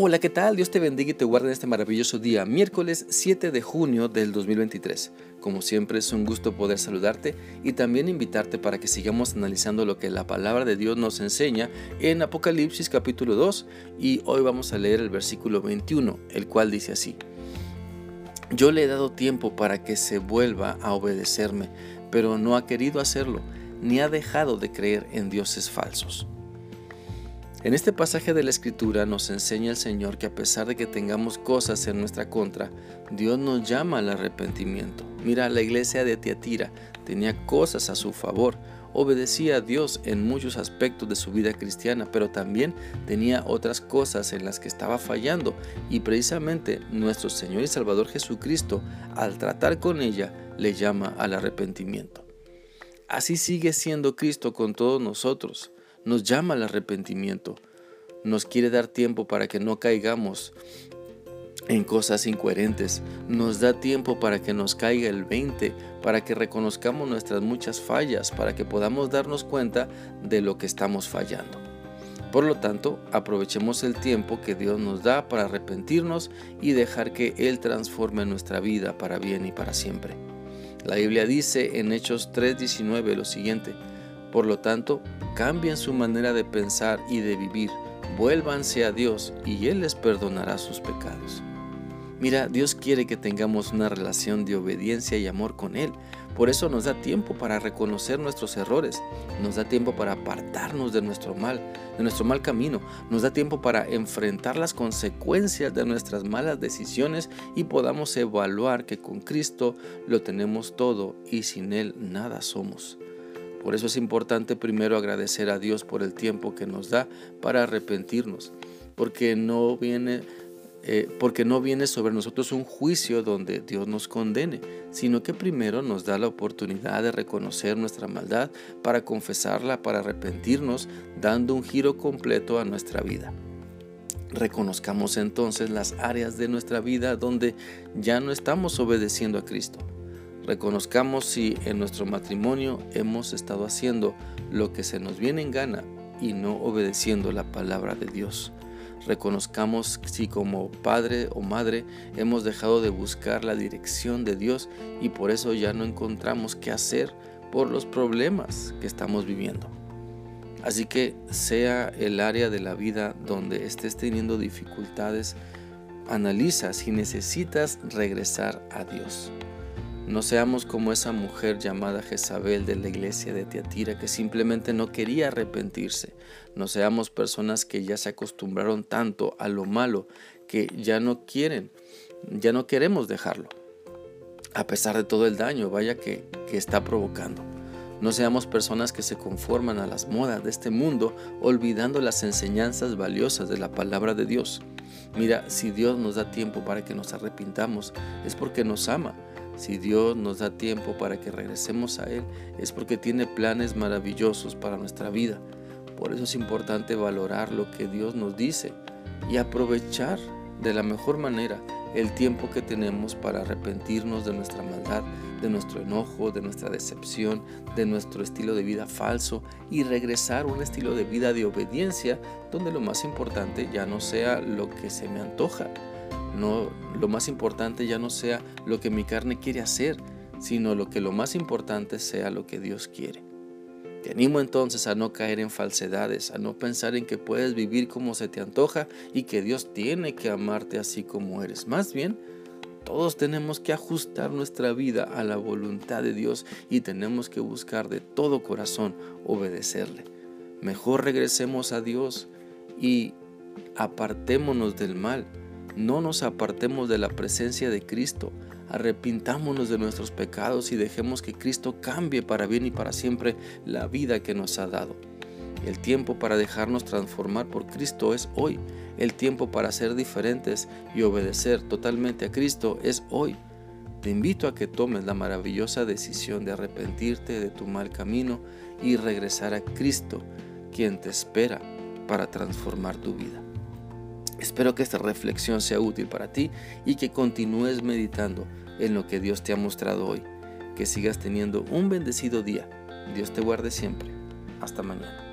Hola, ¿qué tal? Dios te bendiga y te guarde en este maravilloso día, miércoles 7 de junio del 2023. Como siempre es un gusto poder saludarte y también invitarte para que sigamos analizando lo que la palabra de Dios nos enseña en Apocalipsis capítulo 2 y hoy vamos a leer el versículo 21, el cual dice así. Yo le he dado tiempo para que se vuelva a obedecerme, pero no ha querido hacerlo, ni ha dejado de creer en dioses falsos. En este pasaje de la Escritura nos enseña el Señor que a pesar de que tengamos cosas en nuestra contra, Dios nos llama al arrepentimiento. Mira, la iglesia de Tiatira tenía cosas a su favor, obedecía a Dios en muchos aspectos de su vida cristiana, pero también tenía otras cosas en las que estaba fallando y precisamente nuestro Señor y Salvador Jesucristo, al tratar con ella, le llama al arrepentimiento. Así sigue siendo Cristo con todos nosotros nos llama al arrepentimiento, nos quiere dar tiempo para que no caigamos en cosas incoherentes, nos da tiempo para que nos caiga el 20, para que reconozcamos nuestras muchas fallas, para que podamos darnos cuenta de lo que estamos fallando. Por lo tanto, aprovechemos el tiempo que Dios nos da para arrepentirnos y dejar que Él transforme nuestra vida para bien y para siempre. La Biblia dice en Hechos 3:19 lo siguiente, por lo tanto, cambien su manera de pensar y de vivir, vuélvanse a Dios y Él les perdonará sus pecados. Mira, Dios quiere que tengamos una relación de obediencia y amor con Él. Por eso nos da tiempo para reconocer nuestros errores, nos da tiempo para apartarnos de nuestro mal, de nuestro mal camino, nos da tiempo para enfrentar las consecuencias de nuestras malas decisiones y podamos evaluar que con Cristo lo tenemos todo y sin Él nada somos. Por eso es importante primero agradecer a Dios por el tiempo que nos da para arrepentirnos, porque no viene eh, porque no viene sobre nosotros un juicio donde Dios nos condene, sino que primero nos da la oportunidad de reconocer nuestra maldad para confesarla, para arrepentirnos, dando un giro completo a nuestra vida. Reconozcamos entonces las áreas de nuestra vida donde ya no estamos obedeciendo a Cristo. Reconozcamos si en nuestro matrimonio hemos estado haciendo lo que se nos viene en gana y no obedeciendo la palabra de Dios. Reconozcamos si como padre o madre hemos dejado de buscar la dirección de Dios y por eso ya no encontramos qué hacer por los problemas que estamos viviendo. Así que sea el área de la vida donde estés teniendo dificultades, analiza si necesitas regresar a Dios. No seamos como esa mujer llamada Jezabel de la iglesia de Tiatira que simplemente no quería arrepentirse. No seamos personas que ya se acostumbraron tanto a lo malo que ya no quieren, ya no queremos dejarlo. A pesar de todo el daño, vaya que, que está provocando. No seamos personas que se conforman a las modas de este mundo, olvidando las enseñanzas valiosas de la palabra de Dios. Mira, si Dios nos da tiempo para que nos arrepintamos, es porque nos ama si Dios nos da tiempo para que regresemos a Él, es porque tiene planes maravillosos para nuestra vida. Por eso es importante valorar lo que Dios nos dice y aprovechar de la mejor manera el tiempo que tenemos para arrepentirnos de nuestra maldad, de nuestro enojo, de nuestra decepción, de nuestro estilo de vida falso y regresar a un estilo de vida de obediencia donde lo más importante ya no sea lo que se me antoja, no lo más importante ya no sea lo que mi carne quiere hacer, sino lo que lo más importante sea lo que Dios quiere. Te animo entonces a no caer en falsedades, a no pensar en que puedes vivir como se te antoja y que Dios tiene que amarte así como eres. Más bien, todos tenemos que ajustar nuestra vida a la voluntad de Dios y tenemos que buscar de todo corazón obedecerle. Mejor regresemos a Dios y apartémonos del mal no nos apartemos de la presencia de Cristo. Arrepintámonos de nuestros pecados y dejemos que Cristo cambie para bien y para siempre la vida que nos ha dado. El tiempo para dejarnos transformar por Cristo es hoy. El tiempo para ser diferentes y obedecer totalmente a Cristo es hoy. Te invito a que tomes la maravillosa decisión de arrepentirte de tu mal camino y regresar a Cristo, quien te espera para transformar tu vida. Espero que esta reflexión sea útil para ti y que continúes meditando en lo que Dios te ha mostrado hoy. Que sigas teniendo un bendecido día. Dios te guarde siempre. Hasta mañana.